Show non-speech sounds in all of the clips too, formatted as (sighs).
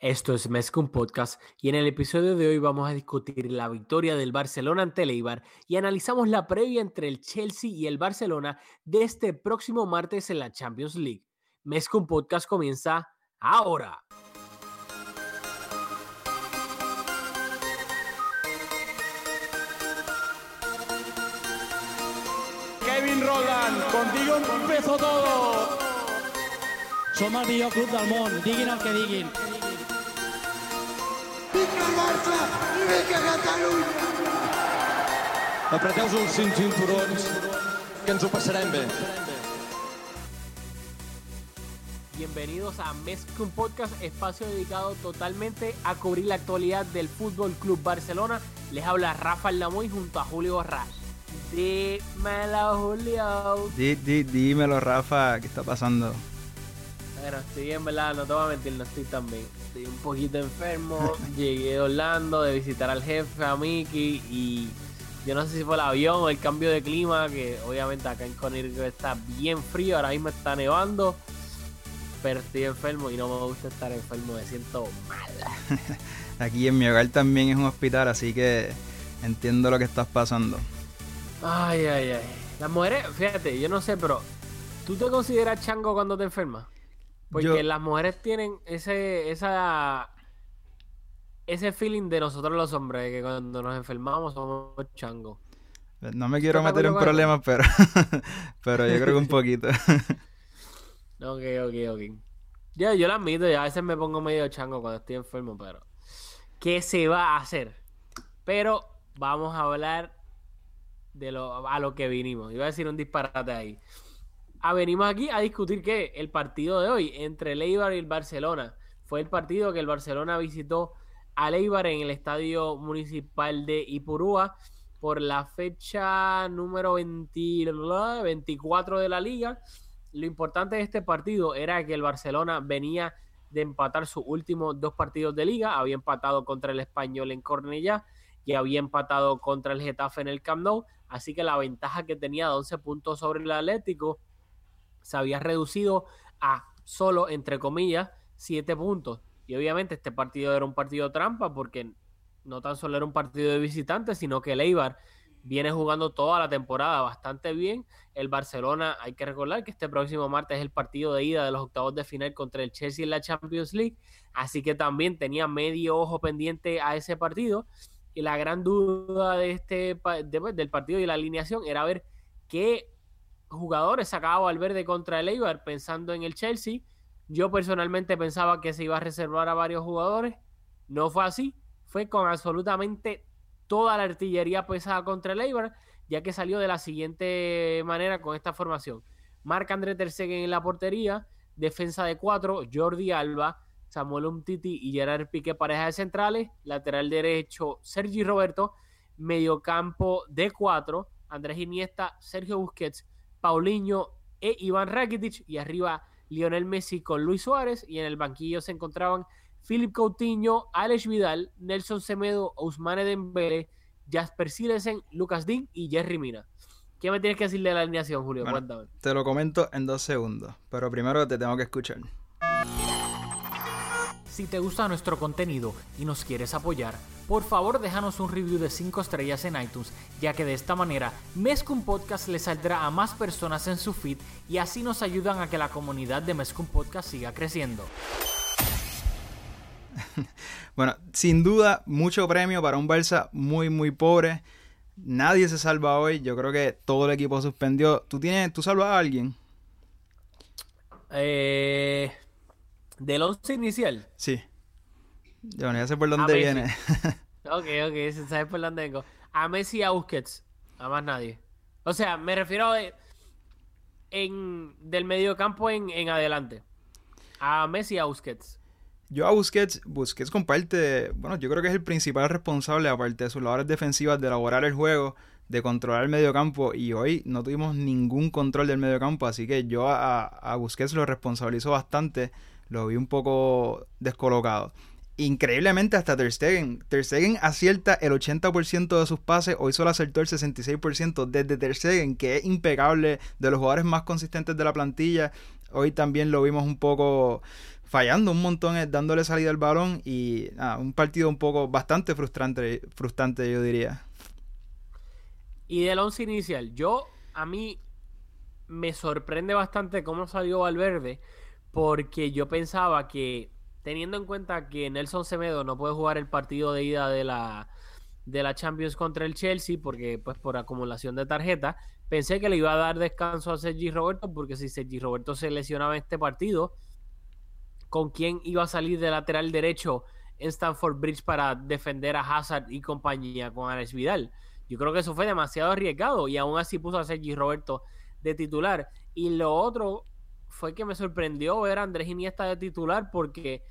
Esto es Mezcum Podcast y en el episodio de hoy vamos a discutir la victoria del Barcelona ante el Eibar y analizamos la previa entre el Chelsea y el Barcelona de este próximo martes en la Champions League. Mezcum Podcast comienza ahora. Kevin Roland, contigo empezó todo. Som el millor club del món, diguin el que diguin. Vinga el Barça i vinga Catalunya! Apreteu-vos els cinc cinturons, que ens ho passarem bé. Bienvenidos a Mezcum Podcast, espacio dedicado totalmente a cubrir la actualidad del Fútbol Club Barcelona. Les habla Rafael Lamoy junto a Julio Borras. Dímelo, Julio. Di, di, dímelo, Rafa, ¿qué está pasando? Bueno, estoy bien, ¿verdad? No te voy a mentir, no estoy tan bien. Estoy un poquito enfermo. (laughs) Llegué a Orlando de visitar al jefe, a Mickey, y yo no sé si fue el avión o el cambio de clima, que obviamente acá en Connecticut está bien frío, ahora mismo está nevando, pero estoy enfermo y no me gusta estar enfermo, me siento mal. (laughs) Aquí en mi hogar también es un hospital, así que entiendo lo que estás pasando. Ay, ay, ay. Las mujeres, fíjate, yo no sé, pero ¿tú te consideras chango cuando te enfermas? Porque Yo- las mujeres tienen ese, esa, ese feeling de nosotros los hombres, de que cuando nos enfermamos somos changos. No me quiero ¿Estás de meter en problemas, pero, (laughs) pero yo creo que un (laughs) poquito. Ok, ok, ok. Yo, yo lo admito, yo a veces me pongo medio chango cuando estoy enfermo, pero ¿qué se va a hacer? Pero vamos a hablar de lo, a lo que vinimos. Iba a decir un disparate ahí. Ah, venimos aquí a discutir que el partido de hoy entre el Eibar y el Barcelona fue el partido que el Barcelona visitó al Eibar en el estadio municipal de Ipurúa por la fecha número 20 24 de la liga. Lo importante de este partido era que el Barcelona venía de empatar sus últimos dos partidos de liga. Había empatado contra el Español en Cornellá y había empatado contra el Getafe en el Camp Nou. Así que la ventaja que tenía de 11 puntos sobre el Atlético se había reducido a solo, entre comillas, 7 puntos. Y obviamente este partido era un partido trampa porque no tan solo era un partido de visitantes, sino que el Eibar viene jugando toda la temporada bastante bien. El Barcelona, hay que recordar que este próximo martes es el partido de ida de los octavos de final contra el Chelsea en la Champions League, así que también tenía medio ojo pendiente a ese partido. Y la gran duda de este de- del partido y la alineación era ver qué jugadores sacaba Valverde contra el Eibar pensando en el Chelsea. Yo personalmente pensaba que se iba a reservar a varios jugadores. No fue así. Fue con absolutamente toda la artillería pesada contra el Eibar, ya que salió de la siguiente manera con esta formación. Marc André Ter Stegen en la portería, defensa de cuatro, Jordi Alba, Samuel Umtiti y Gerard Piqué pareja de centrales, lateral derecho Sergi Roberto, mediocampo de cuatro, Andrés Iniesta, Sergio Busquets, Paulinho e Iván Rakitic y arriba Lionel Messi con Luis Suárez y en el banquillo se encontraban Philip Coutinho, Alex Vidal, Nelson Semedo, Ousmane Dembele, Jasper Silesen, Lucas Dean y Jerry Mina. ¿Qué me tienes que decir de la alineación, Julio? Bueno. Te lo comento en dos segundos, pero primero te tengo que escuchar. Si te gusta nuestro contenido y nos quieres apoyar, por favor déjanos un review de 5 estrellas en iTunes, ya que de esta manera Mezcum Podcast le saldrá a más personas en su feed y así nos ayudan a que la comunidad de Mezcum Podcast siga creciendo. (laughs) Bueno, sin duda, mucho premio para un Barça muy, muy pobre. Nadie se salva hoy. Yo creo que todo el equipo suspendió. ¿Tú, tienes, tú salvas a alguien? Eh, del once inicial. Sí. Yo no ya sé por dónde viene. (laughs) Ok, ok, sabes por dónde vengo. A Messi y a Busquets. A más nadie. O sea, me refiero a en, del mediocampo en, en adelante. A Messi y a Busquets. Yo a Busquets, Busquets comparte, bueno, yo creo que es el principal responsable, aparte de sus labores defensivas, de elaborar el juego, de controlar el medio campo, y hoy no tuvimos ningún control del medio campo, así que yo a, a Busquets lo responsabilizo bastante, lo vi un poco descolocado. Increíblemente hasta Ter Stegen. Ter Stegen acierta el 80% de sus pases, hoy solo acertó el 66% desde Ter Stegen, que es impecable, de los jugadores más consistentes de la plantilla. Hoy también lo vimos un poco fallando un montón, eh, dándole salida al balón y un partido un poco bastante frustrante, frustrante yo diría. Y del once inicial, yo a mí me sorprende bastante cómo salió Valverde, porque yo pensaba que teniendo en cuenta que Nelson Semedo no puede jugar el partido de ida de la de la Champions contra el Chelsea porque pues por acumulación de tarjetas, pensé que le iba a dar descanso a Sergi Roberto porque si Sergi Roberto se lesionaba en este partido, con quién iba a salir de lateral derecho en Stanford Bridge para defender a Hazard y compañía con Alex Vidal. Yo creo que eso fue demasiado arriesgado y aún así puso a Sergi Roberto de titular. Y lo otro fue que me sorprendió ver a Andrés Iniesta de titular porque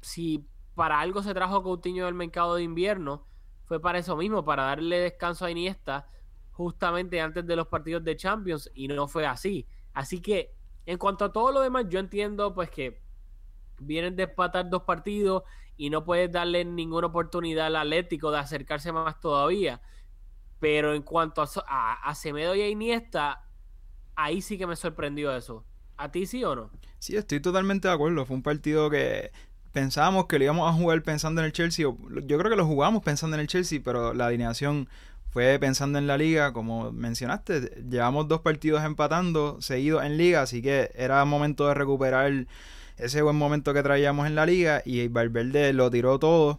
si para algo se trajo Coutinho del mercado de invierno, fue para eso mismo, para darle descanso a Iniesta justamente antes de los partidos de Champions y no fue así. Así que en cuanto a todo lo demás, yo entiendo pues que vienen de empatar dos partidos y no puedes darle ninguna oportunidad al Atlético de acercarse más todavía. Pero en cuanto a, a, Semedo y a Iniesta, ahí sí que me sorprendió eso. ¿A ti sí o no? Sí, estoy totalmente de acuerdo. Fue un partido que pensábamos que lo íbamos a jugar pensando en el Chelsea. Yo creo que lo jugamos pensando en el Chelsea, pero la alineación fue pensando en la liga, como mencionaste. Llevamos dos partidos empatando seguidos en liga, así que era momento de recuperar ese buen momento que traíamos en la liga y Valverde lo tiró todo.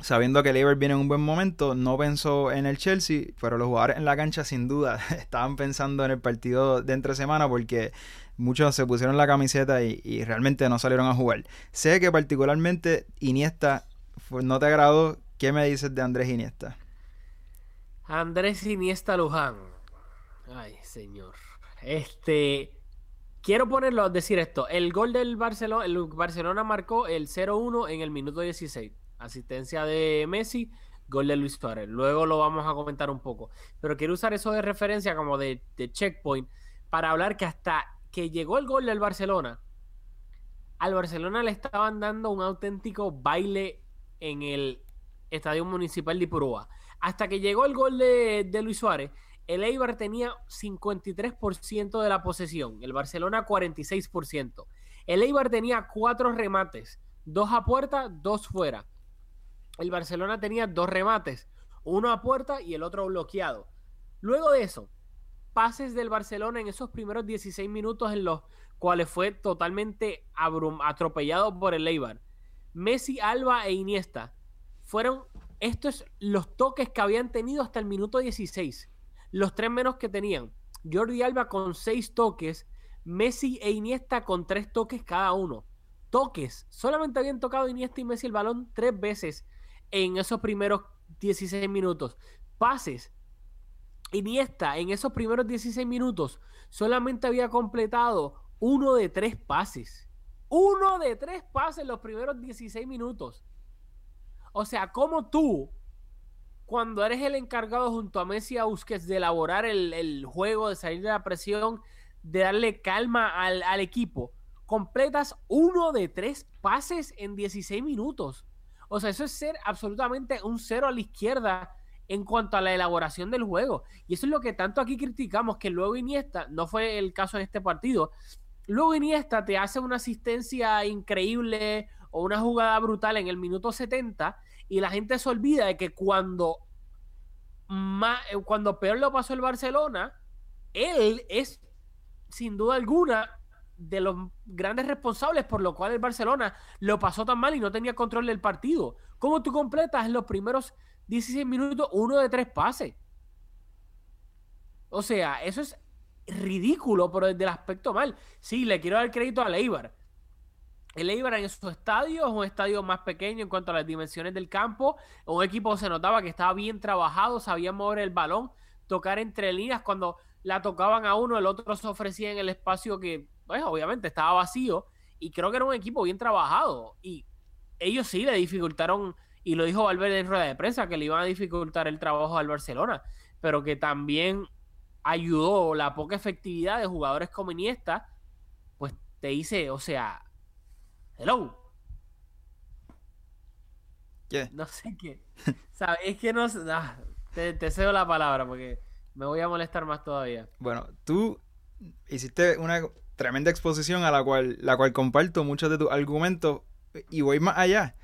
Sabiendo que el viene en un buen momento, no pensó en el Chelsea, pero los jugadores en la cancha sin duda (laughs) estaban pensando en el partido de entre semana porque muchos se pusieron la camiseta y, realmente no salieron a jugar. Sé que particularmente Iniesta no te agradó. ¿Qué me dices de Andrés Iniesta? Andrés Iniesta Luján. Ay, señor. Este, Quiero ponerlo, a decir esto. El gol del Barcelona, el Barcelona marcó el 0-1 en el minuto 16. Asistencia de Messi, gol de Luis Suárez. Luego lo vamos a comentar un poco. Pero quiero usar eso de referencia como de, checkpoint para hablar que hasta que llegó el gol del Barcelona, al Barcelona le estaban dando un auténtico baile en el Estadio Municipal de Ipurúa. Hasta que llegó el gol de, de Luis Suárez, el Eibar tenía 53% de la posesión, el Barcelona 46%. El Eibar tenía cuatro remates, dos a puerta, dos fuera. El Barcelona tenía dos remates, uno a puerta y el otro bloqueado. Luego de eso, pases del Barcelona en esos primeros 16 minutos en los cuales fue totalmente atropellado por el Eibar. Messi, Alba e Iniesta fueron estos los toques que habían tenido hasta el minuto 16 los tres menos que tenían. Jordi Alba con seis toques, Messi e Iniesta con tres toques cada uno. Toques. Solamente habían tocado Iniesta y Messi el balón tres veces en esos primeros 16 minutos. Pases. Iniesta en esos primeros 16 minutos solamente había completado uno de tres pases. Uno de tres pases en los primeros 16 minutos. O sea, como tú cuando eres el encargado junto a Messi a Busquets de elaborar el, juego, de salir de la presión, de darle calma al, equipo, completas uno de tres pases en 16 minutos. O sea, eso es ser absolutamente un cero a la izquierda en cuanto a la elaboración del juego. Y eso es lo que tanto aquí criticamos, que luego Iniesta, no fue el caso en este partido, luego Iniesta te hace una asistencia increíble o una jugada brutal en el minuto 70 y la gente se olvida de que cuando, más, cuando peor lo pasó el Barcelona, él es sin duda alguna de los grandes responsables por lo cual el Barcelona lo pasó tan mal y no tenía control del partido. ¿Cómo tú completas en los primeros 16 minutos uno de tres pases? O sea, eso es ridículo, pero desde el aspecto mal. Sí, le quiero dar crédito a Leibar el Eibar en su estadio es un estadio más pequeño en cuanto a las dimensiones del campo. Un equipo se notaba que estaba bien trabajado, sabía mover el balón, tocar entre líneas. Cuando la tocaban a uno, el otro se ofrecía en el espacio que, pues, obviamente estaba vacío. y creo que era un equipo bien trabajado. Y ellos sí le dificultaron, y lo dijo Valverde en rueda de prensa, que le iban a dificultar el trabajo al Barcelona, pero que también ayudó la poca efectividad de jugadores como Iniesta, pues te dice, o sea, hello. ¿Qué? No sé qué. ¿Sabes? Es que no ah, te, te cedo la palabra porque me voy a molestar más todavía. Bueno, tú hiciste una tremenda exposición a la cual, la cual comparto muchos de tus argumentos y voy más allá.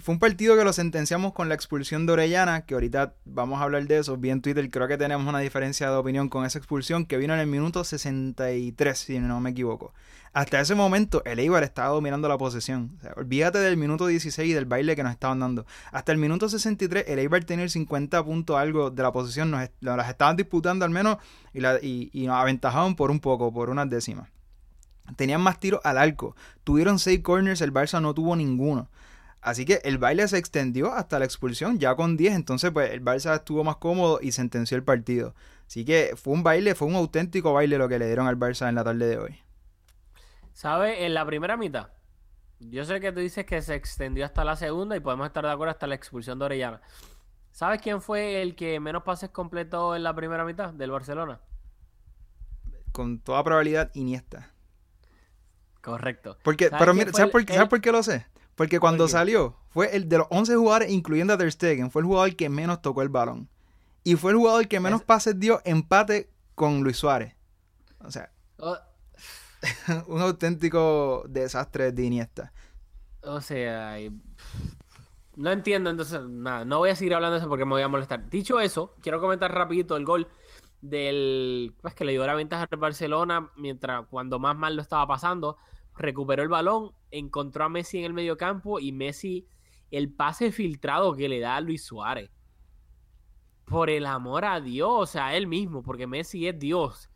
Fue un partido que lo sentenciamos con la expulsión de Orellana, que ahorita vamos a hablar de eso. Vi en Twitter, creo que tenemos una diferencia de opinión con esa expulsión que vino en el minuto 63, si no me equivoco. Hasta ese momento, el Eibar estaba dominando la posesión. Olvídate del minuto 16 y del baile que nos estaban dando. Hasta el minuto 63, el Eibar tenía el 50 puntos algo de la posesión. Nos, las estaban disputando al menos y, la, nos aventajaban por un poco, por unas décimas. Tenían más tiros al arco. Tuvieron 6 corners, el Barça no tuvo ninguno. Así que el baile se extendió hasta la expulsión, ya con 10. Entonces, pues el Barça estuvo más cómodo y sentenció el partido. Así que fue un baile, fue un auténtico baile lo que le dieron al Barça en la tarde de hoy. ¿Sabes? En la primera mitad, yo sé que tú dices que se extendió hasta la segunda y podemos estar de acuerdo hasta la expulsión de Orellana. ¿Sabes quién fue el que menos pases completó en la primera mitad del Barcelona? Con toda probabilidad, Iniesta. Correcto. Porque, ¿Sabes pero mira, fue ¿sabes el- por, el- ¿sabes por qué lo sé? Porque cuando salió, fue el de los 11 jugadores, incluyendo a Ter Stegen, fue el jugador que menos tocó el balón. Y fue el jugador que menos Es- pases dio empate con Luis Suárez. O sea, O, (laughs) un auténtico desastre de Iniesta. o sea, y- no entiendo, entonces, nada, no voy a seguir hablando de eso porque me voy a molestar. Dicho eso, quiero comentar rapidito el gol del, pues que le dio la ventaja al Barcelona mientras cuando más mal lo estaba pasando, recuperó el balón, encontró a Messi en el medio campo y Messi, el pase filtrado que le da a Luis Suárez. Por el amor a Dios, sea, él mismo, porque Messi es Dios.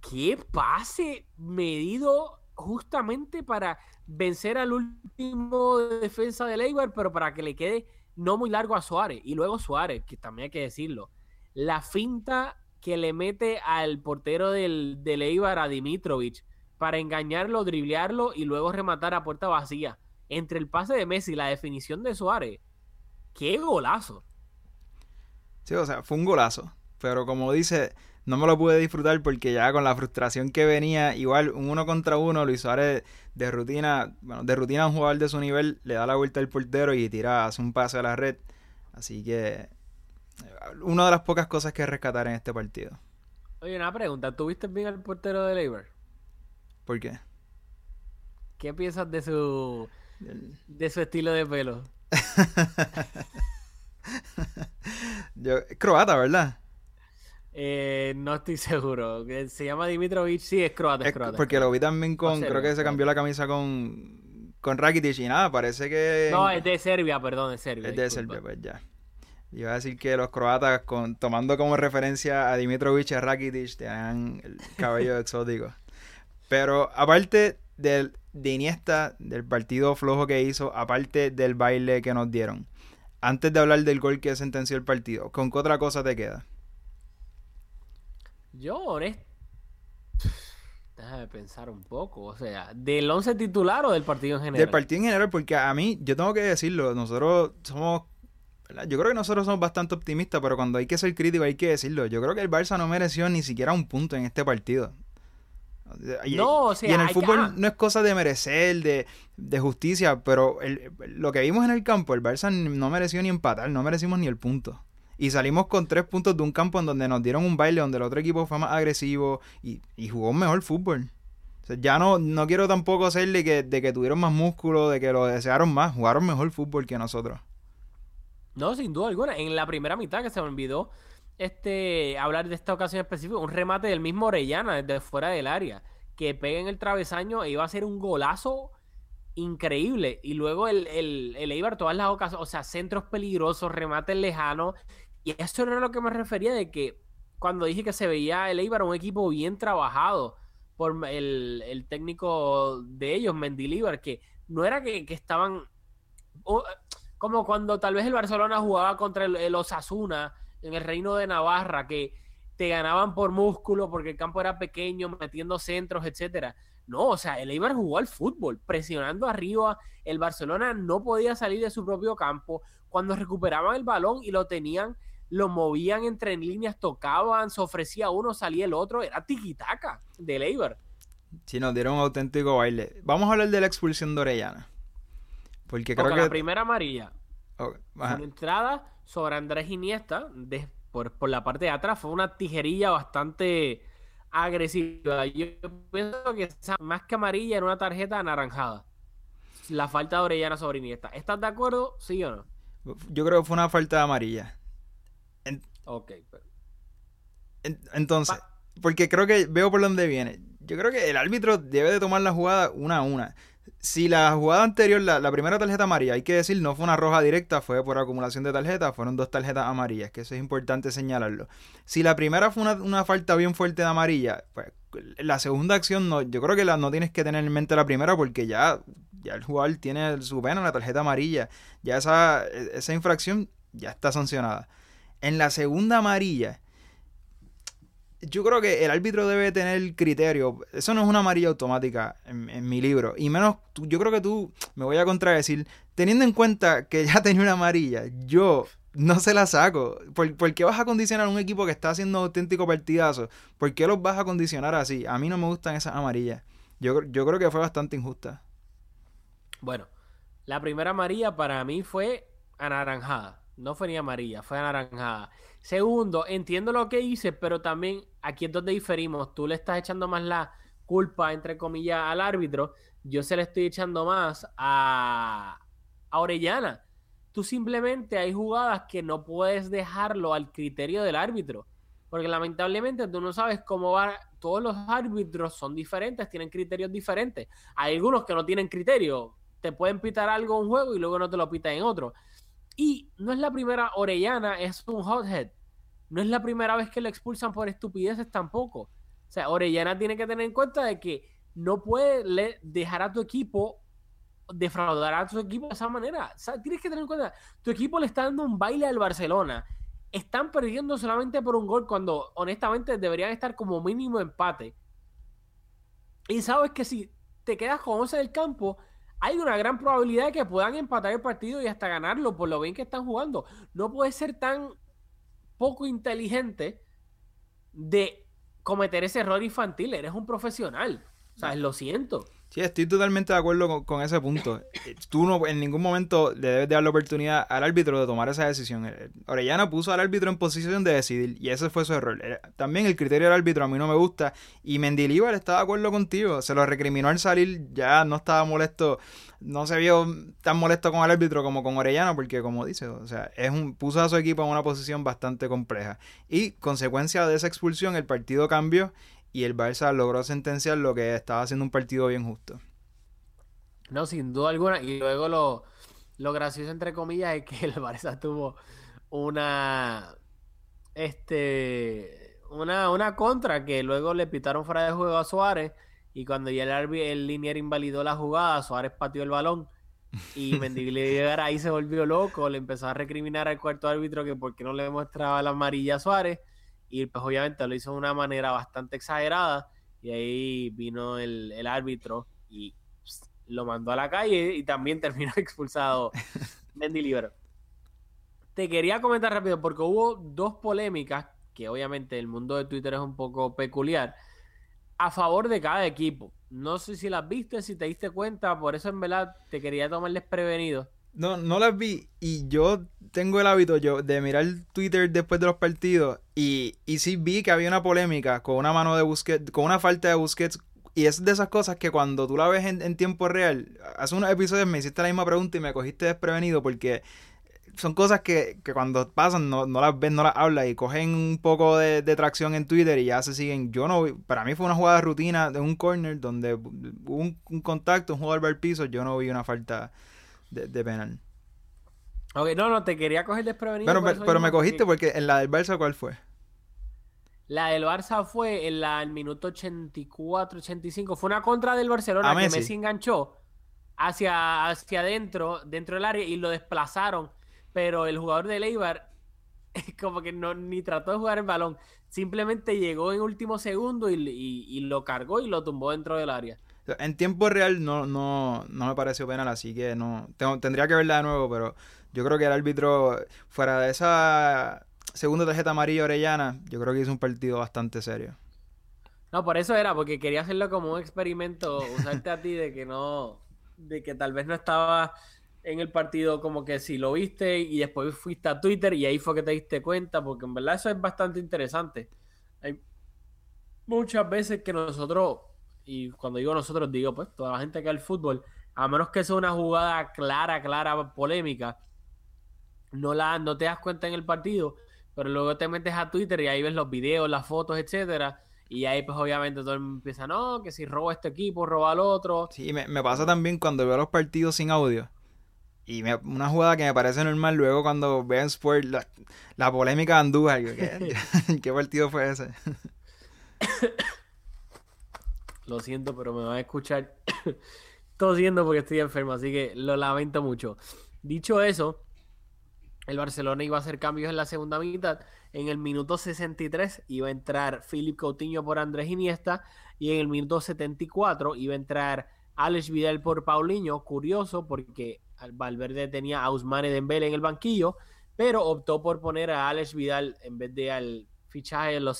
¿Qué pase medido justamente para vencer al último defensa de Eibar, pero para que le quede no muy largo a Suárez? Y luego Suárez, que también hay que decirlo. La finta que le mete al portero del, del a Dimitrovic, para engañarlo, driblearlo y luego rematar a puerta vacía. Entre el pase de Messi y la definición de Suárez. ¡Qué golazo! Sí, o sea, fue un golazo. Pero como dice, no me lo pude disfrutar porque ya con la frustración que venía, igual un uno contra uno, Luis Suárez de rutina, bueno, de rutina a un jugador de su nivel, le da la vuelta al portero y tira, hace un pase a la red. Así que, eh, una de las pocas cosas que rescatar en este partido. Oye, una pregunta. ¿Tuviste bien al portero de Eibar? ¿Por qué? ¿Qué piensas de su de su estilo de pelo? (laughs) Yo, es croata, ¿verdad? Eh, no estoy seguro. Que Se llama Dimitrovic. Sí, es croata, es Es croata. porque lo vi también con, Serbia, creo que se cambió la camisa con, con Rakitic y nada, parece que... No, es de Serbia, perdón, es Serbia. Es de disculpa. Serbia, pues ya. Iba a decir que los croatas, con, tomando como referencia a Dimitrovic y a Rakitic, tenían el cabello (laughs) exótico. Pero aparte del, de Iniesta, del partido flojo que hizo, aparte del baile que nos dieron, antes de hablar del gol que sentenció el partido, ¿con qué otra cosa te queda? Yo, honesto. (sighs) Déjame pensar un poco. O sea, ¿del 11 titular o del partido en general? Del partido en general, porque a mí, yo tengo que decirlo, nosotros somos... ¿verdad? Yo creo que nosotros somos bastante optimistas, pero cuando hay que ser crítico hay que decirlo. Yo creo que el Barça no mereció ni siquiera un punto en este partido. Y, No, o sea, y en el fútbol ah. no es cosa de merecer, de, de justicia, pero el- lo que vimos en el campo, el Barça no mereció ni empatar, no merecimos ni el punto. Y salimos con tres puntos de un campo en donde nos dieron un baile, donde el otro equipo fue más agresivo y, y jugó mejor fútbol. O sea, ya no, no quiero tampoco hacerle que, de que tuvieron más músculo, de que lo desearon más, jugaron mejor fútbol que nosotros. No, sin duda alguna. En la primera mitad que se me olvidó este, hablar de esta ocasión específica, un remate del mismo Orellana desde fuera del área, que pega en el travesaño e iba a ser un golazo increíble. Y luego el, el, el Eibar, todas las ocasiones, o sea, centros peligrosos, remates lejanos. Y eso era lo que me refería de que cuando dije que se veía el Eibar un equipo bien trabajado por el, el técnico de ellos, Mendilibar, que no era que, que estaban... como cuando tal vez el Barcelona jugaba contra el, el Osasuna en el Reino de Navarra, que te ganaban por músculo porque el campo era pequeño, metiendo centros, etcétera. No, o sea, el Eibar jugó al fútbol, presionando arriba. El Barcelona no podía salir de su propio campo. Cuando recuperaban el balón y lo tenían, lo movían entre líneas, tocaban, se ofrecía uno, salía el otro. Era tiquitaca del Eibar. Sí, nos dieron un auténtico baile. Vamos a hablar de la expulsión de Orellana. Porque creo Porque que. la primera amarilla, Fue una entrada sobre Andrés Iniesta, de- por, por la parte de atrás, fue una tijerilla bastante agresiva. Yo pienso que esa- más que amarilla era una tarjeta anaranjada. La falta de Orellana sobre Iniesta. ¿Estás de acuerdo? ¿Sí o no? Yo creo que fue una falta de amarilla. Ok. pero- En- Entonces, porque creo que veo por dónde viene. Yo creo que el árbitro debe de tomar la jugada una a una. Si la jugada anterior, la, primera tarjeta amarilla, hay que decir, no fue una roja directa, fue por acumulación de tarjetas, fueron dos tarjetas amarillas, que eso es importante señalarlo. Si la primera fue una, falta bien fuerte de amarilla, pues la segunda acción, no, yo creo que la, no tienes que tener en mente la primera porque ya, ya el jugador tiene su pena, la tarjeta amarilla, ya esa, esa infracción ya está sancionada. En la segunda amarilla, yo creo que el árbitro debe tener criterio. Eso no es una amarilla automática en, mi libro. Y menos, tú- yo creo que tú, me voy a contradecir, teniendo en cuenta que ya tenía una amarilla, yo no se la saco. ¿Por, por qué vas a condicionar a un equipo que está haciendo auténtico partidazo? ¿Por qué los vas a condicionar así? A mí no me gustan esas amarillas. Yo, yo creo que fue bastante injusta. Bueno, la primera amarilla para mí fue anaranjada. No fue ni amarilla, fue anaranjada. Segundo, entiendo lo que hice, pero también aquí es donde diferimos. Tú le estás echando más la culpa, entre comillas, al árbitro. Yo se le estoy echando más a, Orellana. Tú simplemente hay jugadas que no puedes dejarlo al criterio del árbitro. Porque lamentablemente tú no sabes cómo va. Todos los árbitros son diferentes, tienen criterios diferentes. Hay algunos que no tienen criterio. Te pueden pitar algo en un juego y luego no te lo pitan en otro. Y no es la primera Orellana, es un hothead. No es la primera vez que lo expulsan por estupideces tampoco. O sea, Orellana tiene que tener en cuenta de que no puede dejar a tu equipo defraudar a tu equipo de esa manera. O sea, tienes que tener en cuenta, tu equipo le está dando un baile al Barcelona. Están perdiendo solamente por un gol cuando honestamente deberían estar como mínimo empate. Y sabes que si te quedas con 11 del campo, hay una gran probabilidad de que puedan empatar el partido y hasta ganarlo por lo bien que están jugando. No puedes ser tan poco inteligente de cometer ese error infantil. Eres un profesional. O sea, lo siento. Sí, estoy totalmente de acuerdo con, ese punto. Eh, Tú no, en ningún momento le debes dar la oportunidad al árbitro de tomar esa decisión. Eh, Orellana puso al árbitro en posición de decidir y ese fue su error. También el criterio del árbitro a mí no me gusta y Mendilibar está de acuerdo contigo. Se lo recriminó al salir, ya no estaba molesto, no se vio tan molesto con el árbitro como con Orellana porque como dice, o sea, es un, puso a su equipo en una posición bastante compleja. Y consecuencia de esa expulsión el partido cambió y el Barça logró sentenciar lo que estaba haciendo un partido bien justo. No, sin duda alguna. Y luego lo, lo gracioso, entre comillas, es que (laughs) el Barça tuvo una. Este. Una, una contra que luego le pitaron fuera de juego a Suárez. Y cuando ya el, el linier invalidó la jugada, Suárez pateó el balón. Y (laughs) Mendilibar ahí se volvió loco. Le empezó a recriminar al cuarto árbitro que por qué no le mostraba la amarilla a Suárez. Y pues obviamente lo hizo de una manera bastante exagerada. Y ahí vino el, el árbitro y pss, lo mandó a la calle y también (laughs) terminó expulsado (laughs) Mendilibar. Te quería comentar rápido porque hubo dos polémicas que obviamente el mundo de Twitter es un poco peculiar a favor de cada equipo. No sé si las viste, si te diste cuenta, por eso en verdad te quería tomar desprevenido. No, no las vi y yo tengo el hábito yo de mirar Twitter después de los partidos y, y sí vi que había una polémica con una mano de Busquets, con una falta de Busquets y es de esas cosas que cuando tú la ves en, en tiempo real, hace unos episodios me hiciste la misma pregunta y me cogiste desprevenido porque son cosas que, que cuando pasan no, no las ves, no las hablas y cogen un poco de, de tracción en Twitter y ya se siguen. Yo no, para mí fue una jugada de rutina de un corner donde hubo un, un contacto, un jugador al piso, yo no vi una falta de, de penal. Ok, no, no, te quería coger desprevenido. Pero, pero me cogiste porque en la del Barça, ¿cuál fue? La del Barça fue en la, el minuto 84, 85. Fue una contra del Barcelona A que Messi. Messi enganchó hacia, hacia adentro, dentro del área y lo desplazaron. Pero el jugador de Eibar (laughs) como que no ni trató de jugar el balón. Simplemente llegó en último segundo y, y- y lo cargó y lo tumbó dentro del área. En tiempo real no, no, no me pareció penal, así que no. Tengo, tendría que verla de nuevo, pero yo creo que el árbitro, fuera de esa segunda tarjeta amarilla orellana, yo creo que hizo un partido bastante serio. No, por eso era, porque quería hacerlo como un experimento, usarte a ti de que no, de que tal vez no estaba en el partido como que si lo viste y después fuiste a Twitter y ahí fue que te diste cuenta, porque en verdad eso es bastante interesante. Hay muchas veces que nosotros, y cuando digo nosotros digo pues toda la gente que ve el fútbol, a menos que sea una jugada clara, clara, polémica, no, la, no te das cuenta en el partido, pero luego te metes a Twitter y ahí ves los videos, las fotos, etcétera y ahí, pues, obviamente, todo el mundo empieza, no, que si roba este equipo, roba al otro. Sí, me, me pasa también cuando veo los partidos sin audio. Y una jugada que me parece normal luego cuando veo en Sport la, polémica de Andújar. ¿qué, (laughs) ¿Qué partido fue ese? (coughs) lo siento, pero me van a escuchar (coughs) tosiendo porque estoy enfermo, así que lo lamento mucho. Dicho eso, el Barcelona iba a hacer cambios en la segunda mitad en el minuto 63 iba a entrar Philip Coutinho por Andrés Iniesta y en el minuto 74 iba a entrar Alex Vidal por Paulinho. Curioso porque Valverde tenía a Ousmane Dembele en el banquillo, pero optó por poner a Alex Vidal en vez de al fichaje de los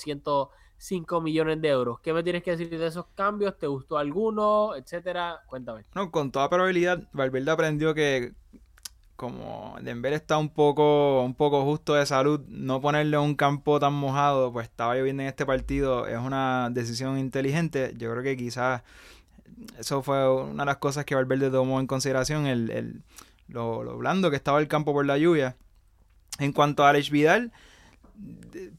105 millones de euros. ¿Qué me tienes que decir de esos cambios? ¿Te gustó alguno? Etcétera. Cuéntame. No, con toda probabilidad, Valverde aprendió que como Denver está un poco, un poco justo de salud, no ponerle un campo tan mojado, pues estaba lloviendo en este partido, es una decisión inteligente. Yo creo que quizás eso fue una de las cosas que Valverde tomó en consideración, el, lo, blando que estaba el campo por la lluvia. En cuanto a Alex Vidal,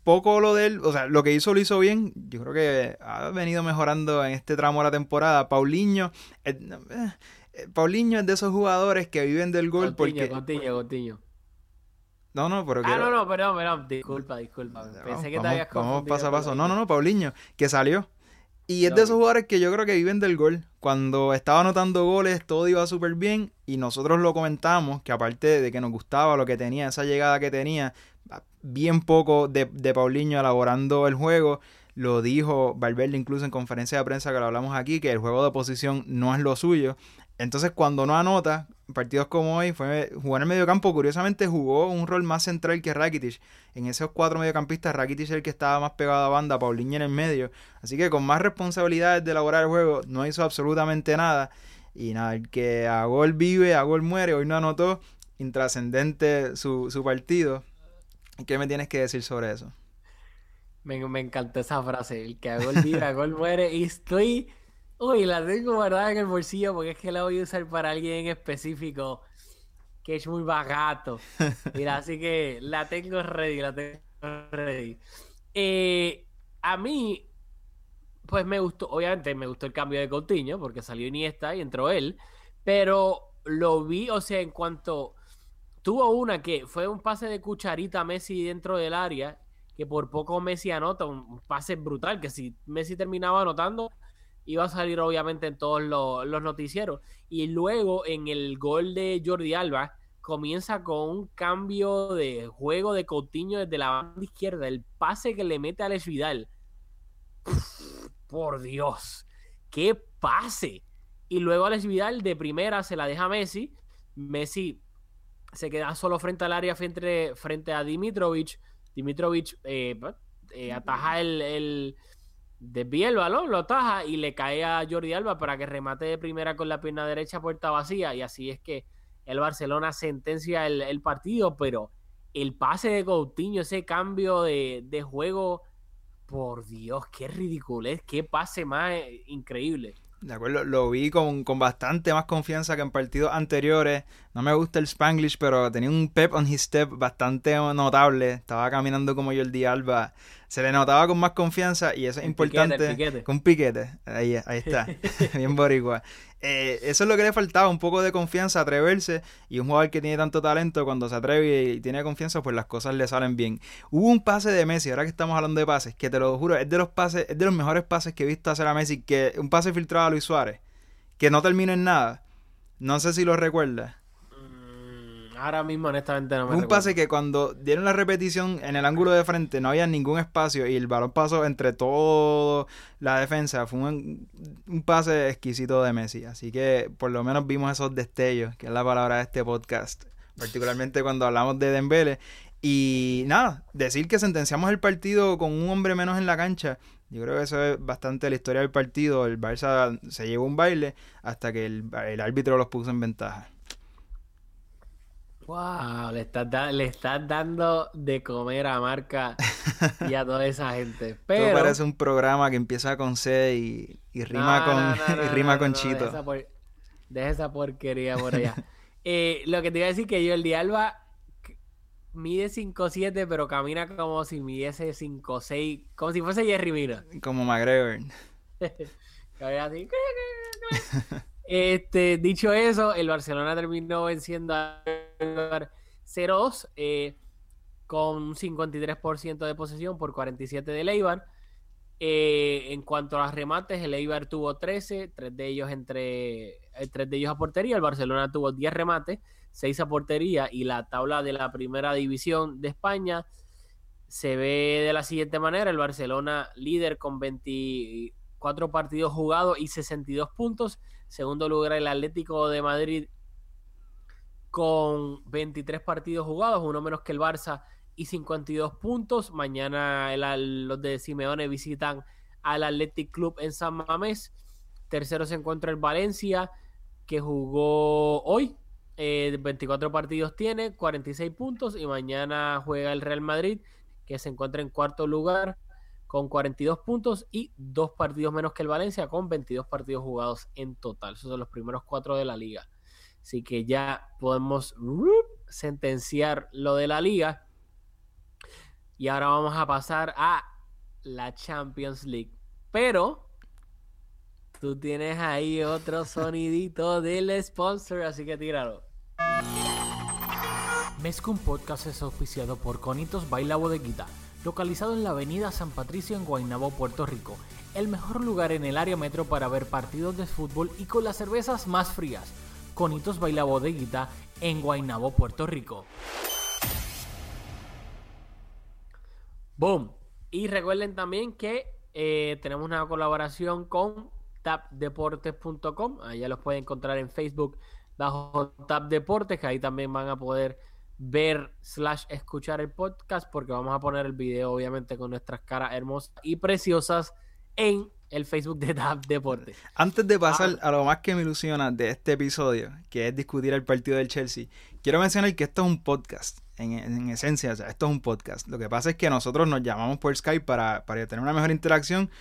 poco lo de él, o sea, lo que hizo lo hizo bien. Yo creo que ha venido mejorando en este tramo de la temporada. Paulinho, eh, eh, Paulinho es de esos jugadores que viven del gol porque... Coutinho, Coutinho. No, no, pero que... Ah, no, no, perdón, perdón, disculpa, disculpa. Pensé que te habías confundido. Vamos paso a paso. No, no, no, Paulinho, que salió. Y es de esos jugadores que yo creo que viven del gol. Cuando estaba anotando goles, todo iba súper bien. Y nosotros lo comentamos, que aparte de que nos gustaba lo que tenía, esa llegada que tenía, bien poco de, de Paulinho elaborando el juego. Lo dijo Valverde incluso en conferencia de prensa que lo hablamos aquí, que el juego de posición no es lo suyo. Entonces, cuando no anota, partidos como hoy, fue jugar en el mediocampo. Curiosamente, jugó un rol más central que Rakitic. En esos cuatro mediocampistas, Rakitic es el que estaba más pegado a banda, Paulinho en el medio. Así que con más responsabilidades de elaborar el juego, no hizo absolutamente nada. Y nada, el que a gol vive, a gol muere. Hoy no anotó. Intrascendente su, su partido. ¿Qué me tienes que decir sobre eso? Me, me encantó esa frase. El que a gol vive, a gol muere. Y estoy Uy, la tengo guardada en el bolsillo porque es que la voy a usar para alguien en específico que es muy barato. (laughs) Mira, así que la tengo ready, la tengo ready. Eh, a mí, pues me gustó, obviamente me gustó el cambio de Coutinho porque salió Iniesta y entró él, pero lo vi, o sea, en cuanto tuvo una que fue un pase de cucharita a Messi dentro del área, que por poco Messi anota, un pase brutal, que si Messi terminaba anotando, iba a salir obviamente en todos los, noticieros. Y luego en el gol de Jordi Alba comienza con un cambio de juego de Coutinho desde la banda izquierda, el pase que le mete a Alex Vidal. por Dios, qué pase. Y luego Alex Vidal de primera se la deja a Messi. Messi se queda solo frente al área frente, frente a Dimitrovic. Dimitrovic eh, eh, ataja el desvía el balón, lo taja y le cae a Jordi Alba para que remate de primera con la pierna derecha puerta vacía y así es que el Barcelona sentencia el, partido, pero el pase de Coutinho, ese cambio de, de juego, por Dios, qué ridículo es, qué pase más increíble. De acuerdo, lo vi con, con, bastante más confianza que en partidos anteriores. No me gusta el Spanglish, pero tenía un pep on his step bastante notable. Estaba caminando como Jordi Alba se le notaba con más confianza y eso es importante. Con piquete. Ahí, ahí está. (laughs) Bien boricua. Eh, eso es lo que le faltaba, un poco de confianza, atreverse. Y un jugador que tiene tanto talento, cuando se atreve y tiene confianza, pues las cosas le salen bien. Hubo un pase de Messi, ahora que estamos hablando de pases, que te lo juro, es de los pases, es de los mejores pases que he visto hacer a Messi, que un pase filtrado a Luis Suárez, que no termina en nada. No sé si lo recuerdas. Ahora mismo, honestamente, no me un recuerdo. pase que cuando dieron la repetición en el ángulo de frente no había ningún espacio y el balón pasó entre todo la defensa. Fue un, un pase exquisito de Messi. Así que por lo menos vimos esos destellos, que es la palabra de este podcast. Particularmente cuando hablamos de Dembele. Y nada, decir que sentenciamos el partido con un hombre menos en la cancha. Yo creo que eso es bastante la historia del partido. El Barça se llevó un baile hasta que el, el árbitro los puso en ventaja. Wow, le estás, da- le estás dando de comer a Marca y a toda esa gente. (laughs) Pero. parece un programa que empieza con C y, y rima No, con, no, no, (laughs) y rima con Chito. Deja esa, por- deja esa porquería por allá. (laughs) Eh, lo que te iba a decir que Jordi Alba c- mide 5'7, pero camina como si midiese 5'6, como si fuese Jerry Mina. Como McGregor. Así. Este, dicho eso, el Barcelona terminó venciendo Eibar 0-2 eh, con un 53% de posesión por 47 del Eibar. Eh, en cuanto a los remates, el Eibar tuvo 13, tres de ellos entre eh, tres de ellos a portería. El Barcelona tuvo 10 remates, 6 a portería y la tabla de la primera división de España se ve de la siguiente manera: el Barcelona líder con 24 partidos jugados y 62 puntos. Segundo lugar, el Atlético de Madrid con 23 partidos jugados, uno menos que el Barça y 52 puntos. Mañana el- los de Simeone visitan al Athletic Club en San Mamés. Tercero se encuentra el Valencia, que jugó hoy. eh, 24 partidos tiene, 46 puntos. Y mañana juega el Real Madrid, que se encuentra en cuarto lugar con 42 puntos y dos partidos menos que el Valencia con 22 partidos jugados en total. Esos son los primeros cuatro de la liga. Así que ya podemos sentenciar lo de la liga. Y ahora vamos a pasar a la Champions League. Pero tú tienes ahí otro sonidito del sponsor, así que tíralo. Mezcum Podcast es auspiciado por Conitos Baila Bodeguita, localizado en la avenida San Patricio en Guaynabo, Puerto Rico. El mejor lugar en el área metro para ver partidos de fútbol y con las cervezas más frías. Conitos Baila Bodeguita en Guaynabo, Puerto Rico. Boom. Y recuerden también que eh, tenemos una colaboración con tapdeportes.com. Allá los pueden encontrar en Facebook bajo Tap Deportes, que ahí también van a poder ver slash escuchar el podcast porque vamos a poner el video obviamente con nuestras caras hermosas y preciosas en el Facebook de Tap Deportes. Antes de pasar a lo más que me ilusiona de este episodio, que es discutir el partido del Chelsea, quiero mencionar que esto es un podcast. En, en esencia, o sea, esto es un podcast. Lo que pasa es que nosotros nos llamamos por Skype para, para tener una mejor interacción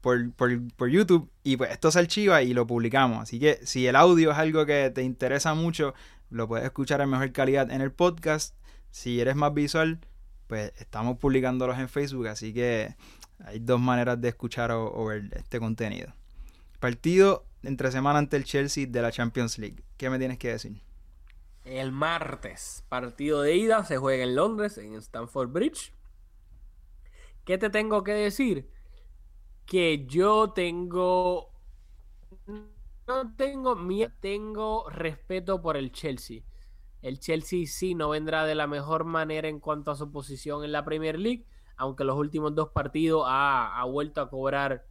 por, por, por YouTube y pues esto se archiva y lo publicamos. Así que si el audio es algo que te interesa mucho, lo puedes escuchar en mejor calidad en el podcast. Si eres más visual, pues estamos publicándolos en Facebook, así que hay dos maneras de escuchar o, ver este contenido. Partido entre semana ante el Chelsea de la Champions League. ¿Qué me tienes que decir? El martes, partido de ida, se juega en Londres, en Stamford Bridge. ¿Qué te tengo que decir? Que yo tengo. No tengo miedo, tengo respeto por el Chelsea. El Chelsea sí no vendrá de la mejor manera en cuanto a su posición en la Premier League, aunque los últimos dos partidos ha, ha vuelto a cobrar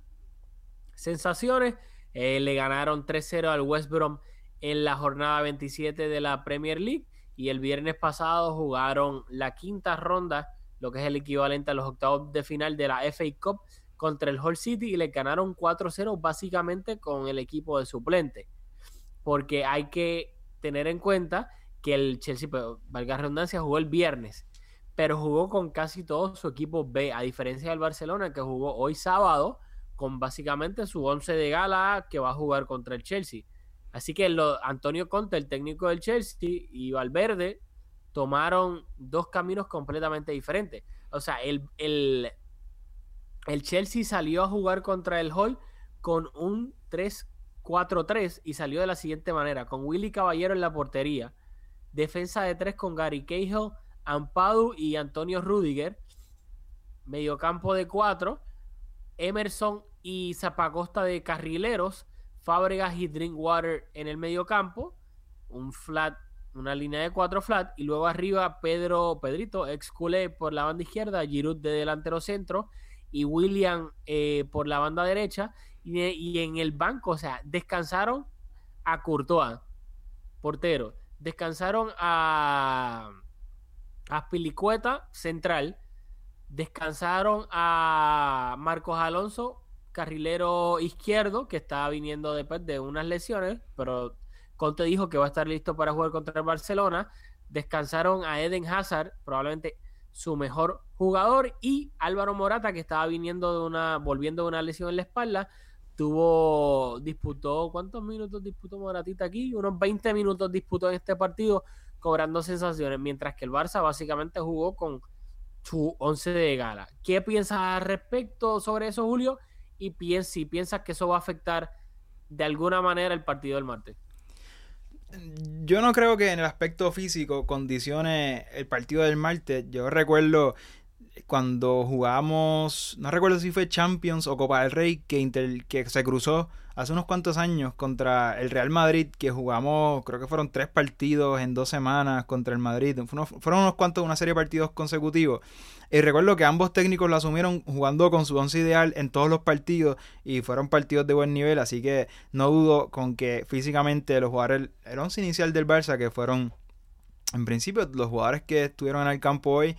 sensaciones. Eh, le ganaron 3-0 al West Brom en la jornada 27 de la Premier League y el viernes pasado jugaron la quinta ronda, lo que es el equivalente a los octavos de final de la FA Cup contra el Hull City y le ganaron 4-0 básicamente con el equipo de suplente. Porque hay que tener en cuenta que el Chelsea, pues, valga la redundancia, jugó el viernes, pero jugó con casi todo su equipo B, a diferencia del Barcelona que jugó hoy sábado con básicamente su 11 de gala que va a jugar contra el Chelsea. Así que lo, Antonio Conte, el técnico del Chelsea, y Valverde tomaron dos caminos completamente diferentes. O sea, el, el, el Chelsea salió a jugar contra el Hall con un 3-4-3 y salió de la siguiente manera, con Willy Caballero en la portería, defensa de tres con Gary Cahill, Ampadu y Antonio Rudiger, mediocampo de cuatro, Emerson y Zapacosta de carrileros, Fábregas y Drinkwater en el mediocampo, un flat una línea de cuatro flat, y luego arriba Pedro, Pedrito, ex culé por la banda izquierda, Giroud de delantero centro, y William eh, por la banda derecha, y, y, en el banco, o sea, descansaron a Courtois, portero, descansaron a, Pilicueta, central, descansaron a Marcos Alonso, carrilero izquierdo, que estaba viniendo después de unas lesiones, pero Conte dijo que va a estar listo para jugar contra el Barcelona. Descansaron a Eden Hazard, probablemente su mejor jugador, y Álvaro Morata, que estaba viniendo de una, volviendo de una lesión en la espalda, tuvo, disputó, ¿cuántos minutos disputó Moratita aquí? Unos 20 minutos disputó en este partido, cobrando sensaciones, mientras que el Barça básicamente jugó con su 11 de gala. ¿Qué piensas al respecto sobre eso, Julio? Y si piensas que eso va a afectar de alguna manera el partido del martes. Yo no creo que en el aspecto físico condicione el partido del martes. Yo recuerdo cuando jugamos, no recuerdo si fue Champions o Copa del Rey, que, que se cruzó hace unos cuantos años contra el Real Madrid, que jugamos, creo que fueron tres partidos en dos semanas contra el Madrid. Fueron unos cuantos, una serie de partidos consecutivos. Y recuerdo que ambos técnicos lo asumieron jugando con su once ideal en todos los partidos y fueron partidos de buen nivel, así que no dudo con que físicamente los jugadores, el once inicial del Barça, que fueron en principio los jugadores que estuvieron en el campo hoy,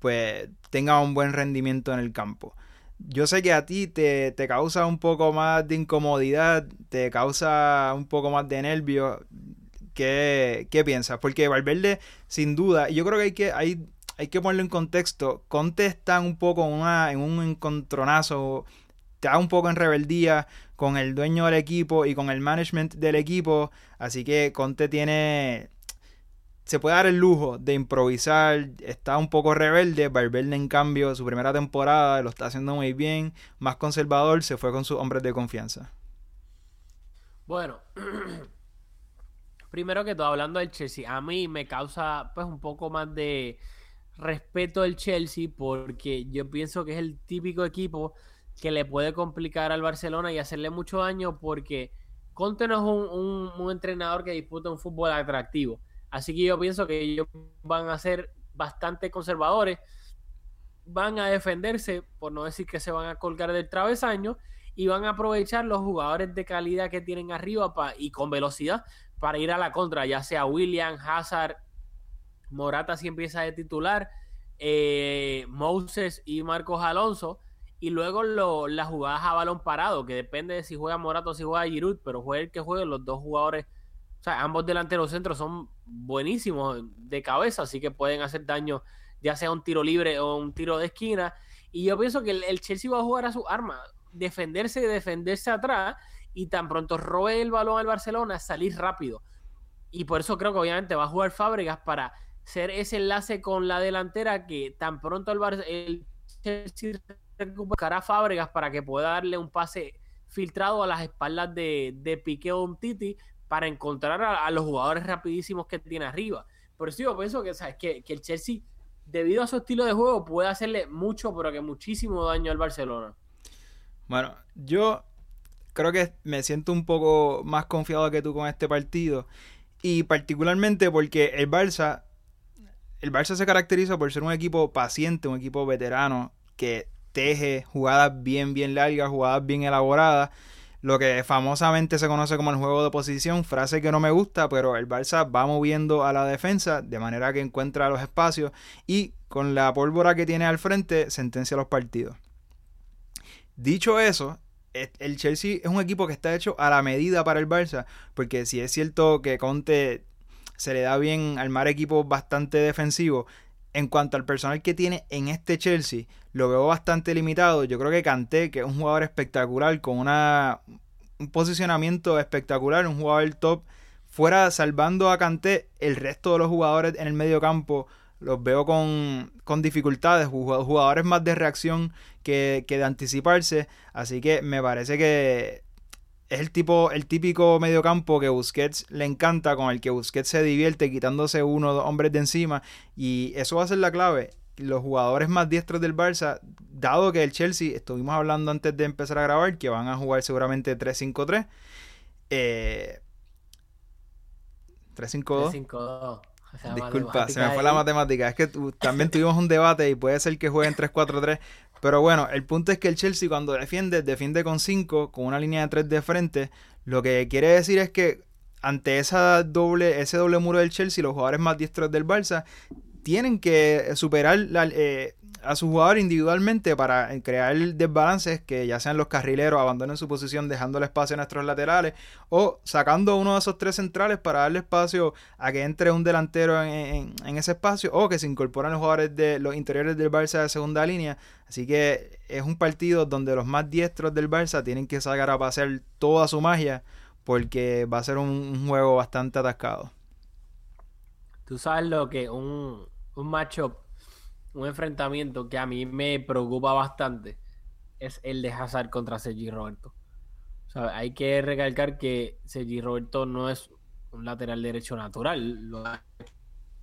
pues tengan un buen rendimiento en el campo. Yo sé que a ti te, te causa un poco más de incomodidad, te causa un poco más de nervio. ¿Qué, qué piensas? Porque Valverde, sin duda, yo creo que hay que, hay hay que ponerlo en contexto. Conte está un poco una, en un encontronazo, está un poco en rebeldía con el dueño del equipo y con el management del equipo. Así que Conte tiene. Se puede dar el lujo de improvisar. Está un poco rebelde. Valverde, en cambio, su primera temporada lo está haciendo muy bien. Más conservador, se fue con sus hombres de confianza. Bueno, (clears throat) primero que todo, hablando del Chelsea, a mí me causa pues un poco más de respeto el Chelsea porque yo pienso que es el típico equipo que le puede complicar al Barcelona y hacerle mucho daño porque Conte no es un, entrenador que disputa un fútbol atractivo. Así que yo pienso que ellos van a ser bastante conservadores, van a defenderse, por no decir que se van a colgar del travesaño, y van a aprovechar los jugadores de calidad que tienen arriba y con velocidad para ir a la contra, ya sea William, Hazard, Morata sí empieza de titular, eh, Moses y Marcos Alonso, y luego las jugadas a balón parado, que depende de si juega Morata o si juega Giroud, pero juegue el que juegue, los dos jugadores, o sea, ambos delanteros centros son buenísimos de cabeza, así que pueden hacer daño, ya sea un tiro libre o un tiro de esquina. Y yo pienso que el, Chelsea va a jugar a su arma, defenderse y defenderse atrás, y tan pronto robe el balón al Barcelona, salir rápido. Y por eso creo que obviamente va a jugar Fábregas para ser ese enlace con la delantera que tan pronto el, Bar el Chelsea recuperará Fábregas para que pueda darle un pase filtrado a las espaldas de, de Piqué o Titi para encontrar a, los jugadores rapidísimos que tiene arriba. Por eso yo pienso que, ¿sabes? Que, que el Chelsea, debido a su estilo de juego, puede hacerle mucho, pero que muchísimo daño al Barcelona. Bueno, yo creo que me siento un poco más confiado que tú con este partido. Y particularmente porque el Barça el Barça se caracteriza por ser un equipo paciente, un equipo veterano que teje jugadas bien, bien largas, jugadas bien elaboradas. Lo que famosamente se conoce como el juego de posición, frase que no me gusta, pero el Barça va moviendo a la defensa de manera que encuentra los espacios y con la pólvora que tiene al frente sentencia los partidos. Dicho eso, el Chelsea es un equipo que está hecho a la medida para el Barça, porque si es cierto que Conte se le da bien armar equipos bastante defensivos. En cuanto al personal que tiene en este Chelsea, lo veo bastante limitado. Yo creo que Kanté, que es un jugador espectacular, con una, un posicionamiento espectacular, un jugador top, fuera salvando a Kanté, el resto de los jugadores en el medio campo los veo con, con dificultades, jugadores más de reacción que, que de anticiparse. Así que me parece que es el tipo, el típico mediocampo que Busquets le encanta, con el que Busquets se divierte quitándose uno o dos hombres de encima. Y eso va a ser la clave. Los jugadores más diestros del Barça, dado que el Chelsea, estuvimos hablando antes de empezar a grabar, que van a jugar seguramente 3-5-3. Eh, 3-5-2. 3-5-2. O sea, Disculpa, se me fue la matemática. Es que tu- (laughs) también tuvimos un debate y puede ser que jueguen 3-4-3. Pero bueno, el punto es que el Chelsea cuando defiende, defiende con 5, con una línea de 3 de frente. Lo que quiere decir es que ante esa doble, ese doble muro del Chelsea, los jugadores más diestros del Barça tienen que superar eh, a su jugador individualmente para crear desbalances que ya sean los carrileros abandonen su posición dejando el espacio a nuestros laterales o sacando uno de esos tres centrales para darle espacio a que entre un delantero en, ese espacio o que se incorporan los jugadores de los interiores del Barça de segunda línea. Así que es un partido donde los más diestros del Barça tienen que sacar a pasear toda su magia porque va a ser un, un juego bastante atascado. Tú sabes lo que un, un matchup, un enfrentamiento que a mí me preocupa bastante es el de Hazard contra Sergi Roberto. Hay que recalcar que Sergi Roberto no es un lateral derecho natural, lo ha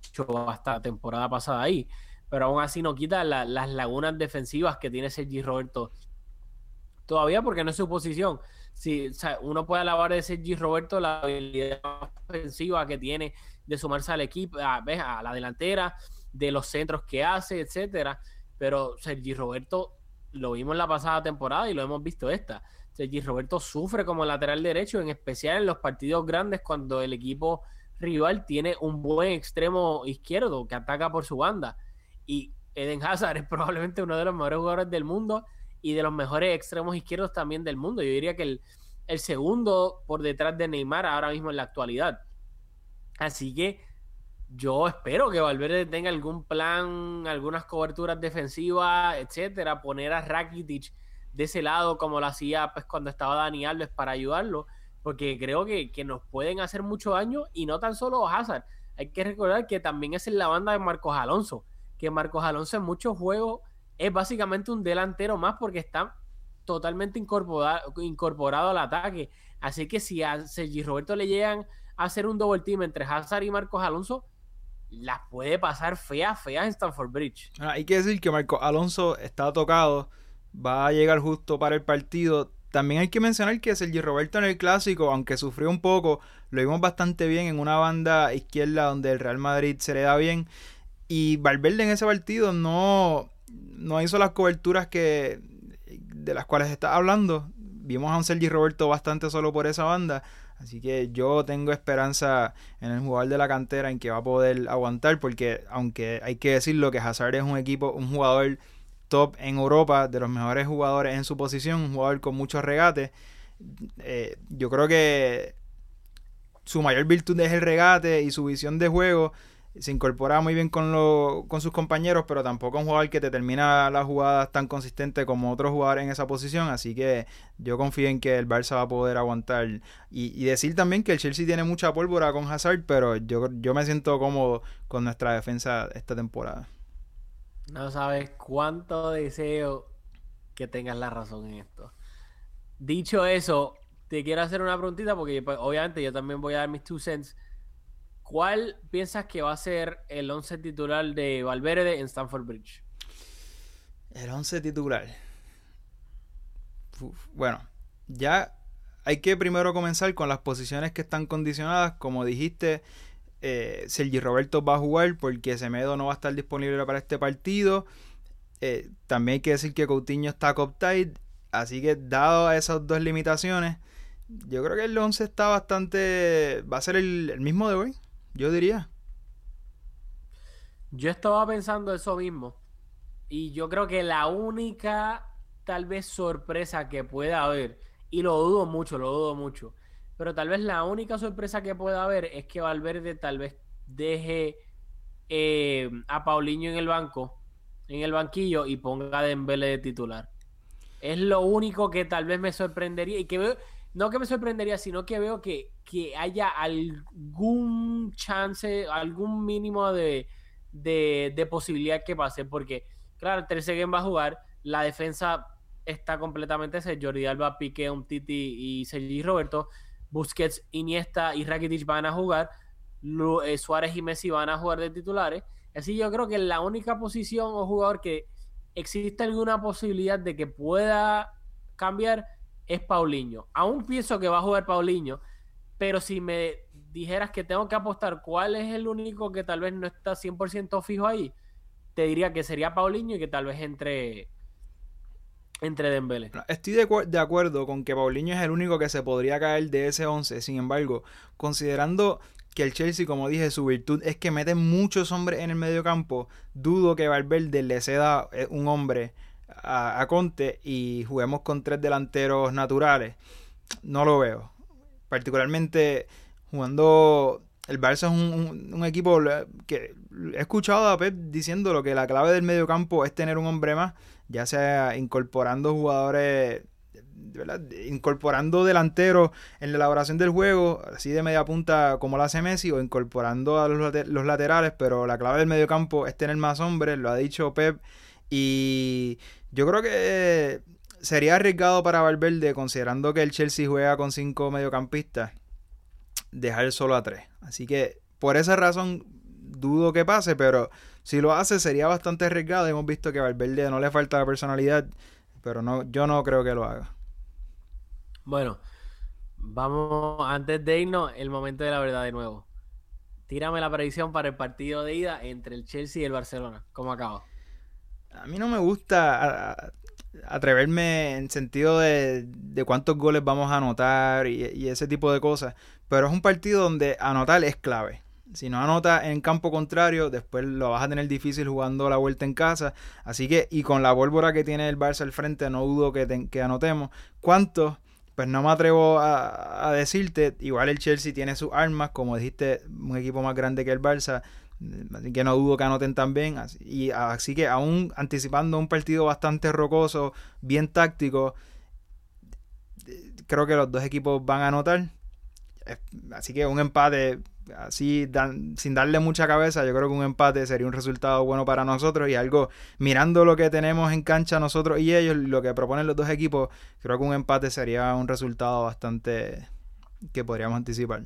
hecho hasta la temporada pasada ahí, pero aún así no quita la- las lagunas defensivas que tiene Sergi Roberto todavía porque no es su posición. Si, uno puede alabar de Sergi Roberto la habilidad ofensiva que tiene de sumarse al equipo, a, a la delantera, de los centros que hace, etcétera. Pero Sergi Roberto lo vimos la pasada temporada y lo hemos visto esta. Sergi Roberto sufre como lateral derecho, en especial en los partidos grandes cuando el equipo rival tiene un buen extremo izquierdo que ataca por su banda. Y Eden Hazard es probablemente uno de los mejores jugadores del mundo y de los mejores extremos izquierdos también del mundo. Yo diría que el, el segundo por detrás de Neymar ahora mismo en la actualidad. Así que yo espero que Valverde tenga algún plan, algunas coberturas defensivas, etcétera, poner a Rakitic de ese lado como lo hacía pues cuando estaba Dani Alves para ayudarlo, porque creo que, que nos pueden hacer mucho daño y no tan solo Hazard. Hay que recordar que también es en la banda de Marcos Alonso, que Marcos Alonso en muchos juegos es básicamente un delantero más porque está totalmente incorporado, al ataque. Así que si a Sergi Roberto le llegan a hacer un double team entre Hazard y Marcos Alonso, las puede pasar feas, feas en Stanford Bridge. Ah, hay que decir que Marco Alonso está tocado, va a llegar justo para el partido. También hay que mencionar que Sergio Roberto en el clásico, aunque sufrió un poco, lo vimos bastante bien en una banda izquierda donde el Real Madrid se le da bien. Y Valverde en ese partido no, no hizo las coberturas que de las cuales está hablando. Vimos a un Sergi Roberto bastante solo por esa banda. Así que yo tengo esperanza en el jugador de la cantera en que va a poder aguantar, porque aunque hay que decirlo que Hazard es un equipo, un jugador top en Europa, de los mejores jugadores en su posición, un jugador con muchos regates, eh, yo creo que su mayor virtud es el regate y su visión de juego. Se incorpora muy bien con, lo, con sus compañeros, pero tampoco es un jugador que te termina las jugadas tan consistente como otros jugadores en esa posición. Así que yo confío en que el Barça va a poder aguantar. Y, decir también que el Chelsea tiene mucha pólvora con Hazard, pero yo, yo me siento cómodo con nuestra defensa esta temporada. No sabes cuánto deseo que tengas la razón en esto. Dicho eso, te quiero hacer una preguntita porque pues, obviamente yo también voy a dar mis two cents. ¿Cuál piensas que va a ser el 11 titular de Valverde en Stanford Bridge? El 11 titular. Bueno, ya hay que primero comenzar con las posiciones que están condicionadas. Como dijiste, eh, Sergi Roberto va a jugar porque Semedo no va a estar disponible para este partido. Eh, también hay que decir que Coutinho está cop-tight. Así que, dado esas dos limitaciones, yo creo que el 11 está bastante. Va a ser el mismo de hoy, yo diría. Yo estaba pensando eso mismo. Y yo creo que la única, tal vez, sorpresa que pueda haber, y lo dudo mucho, lo dudo mucho, pero tal vez la única sorpresa que pueda haber es que Valverde tal vez deje eh, a Paulinho en el banco, en el banquillo, y ponga a Dembele de titular. Es lo único que tal vez me sorprendería y que no que me sorprendería, sino que veo que, que haya algún chance, algún mínimo de, de, posibilidad que pase, porque claro, Ter Stegen va a jugar, la defensa está completamente set, Jordi Alba, Piqué, Umtiti y Sergi Roberto, Busquets, Iniesta y Rakitic van a jugar, Lu- eh, Suárez y Messi van a jugar de titulares, así yo creo que la única posición o jugador que existe alguna posibilidad de que pueda cambiar es Paulinho. Aún pienso que va a jugar Paulinho, pero si me dijeras que tengo que apostar cuál es el único que tal vez no está 100% fijo ahí, te diría que sería Paulinho y que tal vez entre entre Dembélé. Estoy de, de acuerdo con que Paulinho es el único que se podría caer de ese 11. Sin embargo, considerando que el Chelsea, como dije, su virtud es que mete muchos hombres en el medio campo, dudo que Valverde le ceda eh, un hombre a, Conte y juguemos con tres delanteros naturales. No lo veo. Particularmente jugando... El Barça es un, equipo que he escuchado a Pep diciéndolo que la clave del medio campo es tener un hombre más ya sea incorporando jugadores, incorporando delanteros en la elaboración del juego, así de media punta como lo hace Messi, o incorporando a los, los laterales, pero la clave del medio campo es tener más hombres, lo ha dicho Pep, y yo creo que sería arriesgado para Valverde, considerando que el Chelsea juega con cinco mediocampistas, dejar solo a tres. Así que por esa razón dudo que pase, pero si lo hace sería bastante arriesgado. Hemos visto que a Valverde no le falta la personalidad, pero no, yo no creo que lo haga. Bueno, vamos, antes de irnos, el momento de la verdad de nuevo. Tírame la predicción para el partido de ida entre el Chelsea y el Barcelona. ¿Cómo acaba? A mí no me gusta atreverme en sentido de, cuántos goles vamos a anotar y, ese tipo de cosas, pero es un partido donde anotar es clave. Si no anotas en campo contrario, después lo vas a tener difícil jugando la vuelta en casa. Así que, y con la pólvora que tiene el Barça al frente, no dudo que anotemos. ¿Cuántos? Pues no me atrevo a, a decirte. Igual el Chelsea tiene sus armas, como dijiste, un equipo más grande que el Barça. Así que no dudo que anoten también. Así, y así que aún anticipando un partido bastante rocoso, bien táctico, creo que los dos equipos van a anotar. Así que un empate, así sin darle mucha cabeza, yo creo que un empate sería un resultado bueno para nosotros y algo, mirando lo que tenemos en cancha nosotros y ellos, lo que proponen los dos equipos, creo que un empate sería un resultado bastante que podríamos anticipar.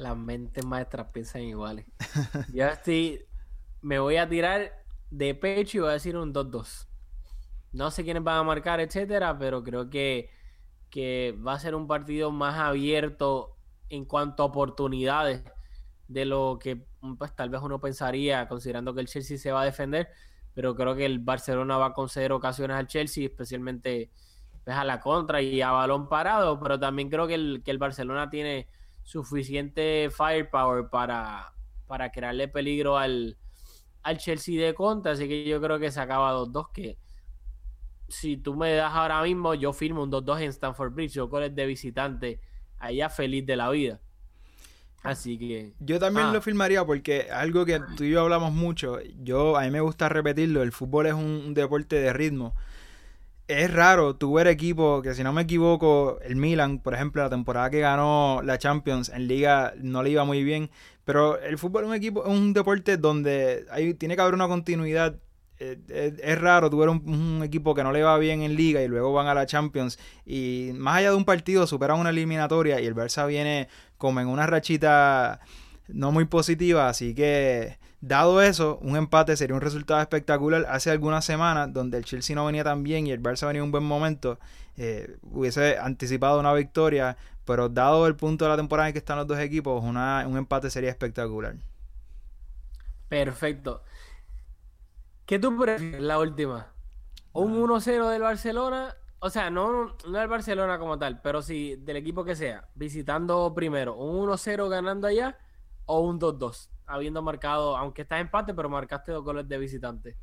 Las mentes maestras piensan iguales. (laughs) Yo estoy. Me voy a tirar de pecho y voy a decir un 2-2. No sé quiénes van a marcar, etcétera, pero creo que, que va a ser un partido más abierto en cuanto a oportunidades de lo que pues, tal vez uno pensaría, considerando que el Chelsea se va a defender. Pero creo que el Barcelona va a conceder ocasiones al Chelsea, especialmente pues, a la contra y a balón parado. Pero también creo que el, que el Barcelona tiene suficiente firepower para, para crearle peligro al, al Chelsea de contra. Así que yo creo que se acaba 2-2. Que si tú me das ahora mismo, yo firmo un 2-2 en Stanford Bridge. Yo con el de visitante, allá feliz de la vida. Así que. Yo también Ah. lo firmaría porque algo que tú y yo hablamos mucho, yo a mí me gusta repetirlo, el fútbol es un, un deporte de ritmo. Es raro tú ver equipos que si no me equivoco, el Milan, por ejemplo, la temporada que ganó la Champions en liga no le iba muy bien, pero el fútbol es un equipo, es un deporte donde hay, tiene que haber una continuidad. Eh, Es, es raro tú un equipo que no le va bien en liga y luego van a la Champions y más allá de un partido superan una eliminatoria y el Barça viene como en una rachita no muy positiva, así que dado eso, un empate sería un resultado espectacular. Hace algunas semanas, donde el Chelsea no venía tan bien y el Barça venía en un buen momento, eh, hubiese anticipado una victoria, pero dado el punto de la temporada en que están los dos equipos, una- un empate sería espectacular. Perfecto. ¿Qué tú prefieres, la última? ¿Un 1-0 del Barcelona? O sea, no, no del Barcelona como tal, pero sí del equipo que sea. Visitando primero, ¿un 1-0 ganando allá o un 2-2? Habiendo marcado, aunque está empate, pero marcaste dos goles de visitante.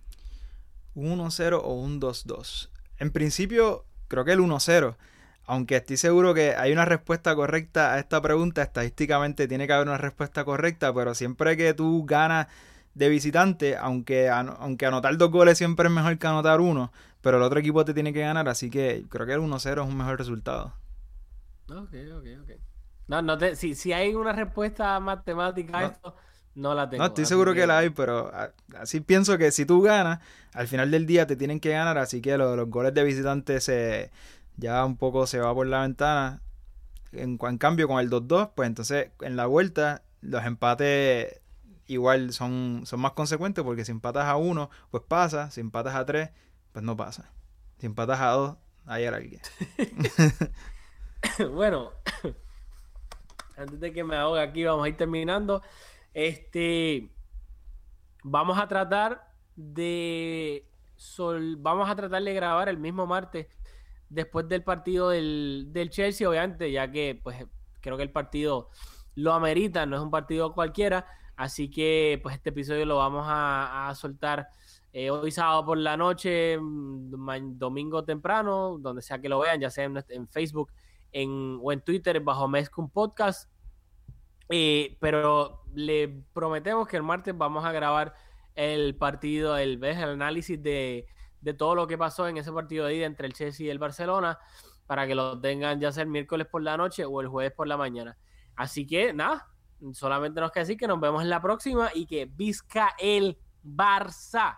un 1-0 o un 2-2. En principio, creo que el 1-0. Aunque estoy seguro que hay una respuesta correcta a esta pregunta, estadísticamente tiene que haber una respuesta correcta, pero siempre que tú ganas de visitante, aunque, aunque anotar dos goles siempre es mejor que anotar uno, pero el otro equipo te tiene que ganar, así que creo que el 1-0 es un mejor resultado. Ok, ok, ok. No, no te, si, si hay una respuesta matemática a No. esto, no la tengo. No, estoy seguro que la hay, pero así pienso que si tú ganas, al final del día te tienen que ganar, así que lo los goles de visitante se ya un poco se va por la ventana. En, en cambio, con el 2-2, pues entonces en la vuelta los empates igual son, son más consecuentes porque si empatas a uno, pues pasa, si empatas a tres, pues no pasa. Si empatas a dos, hay alguien. (laughs) bueno, (coughs) antes de que me ahogue aquí, vamos a ir terminando. Este, vamos a tratar de sol, vamos a tratar de grabar el mismo martes después del partido del, del Chelsea, obviamente, ya que pues creo que el partido lo amerita, no es un partido cualquiera, así que pues este episodio lo vamos a, soltar eh, hoy sábado por la noche, mm, domingo temprano, donde sea que lo vean, ya sea en, Facebook en, o en Twitter bajo Mezcum Podcast. Pero le prometemos que el martes vamos a grabar el partido, el, el análisis de, de todo lo que pasó en ese partido de ida entre el Chelsea y el Barcelona, para que lo tengan ya sea el miércoles por la noche o el jueves por la mañana. Así que nada, solamente nos queda decir que nos vemos en la próxima y que visca el Barça.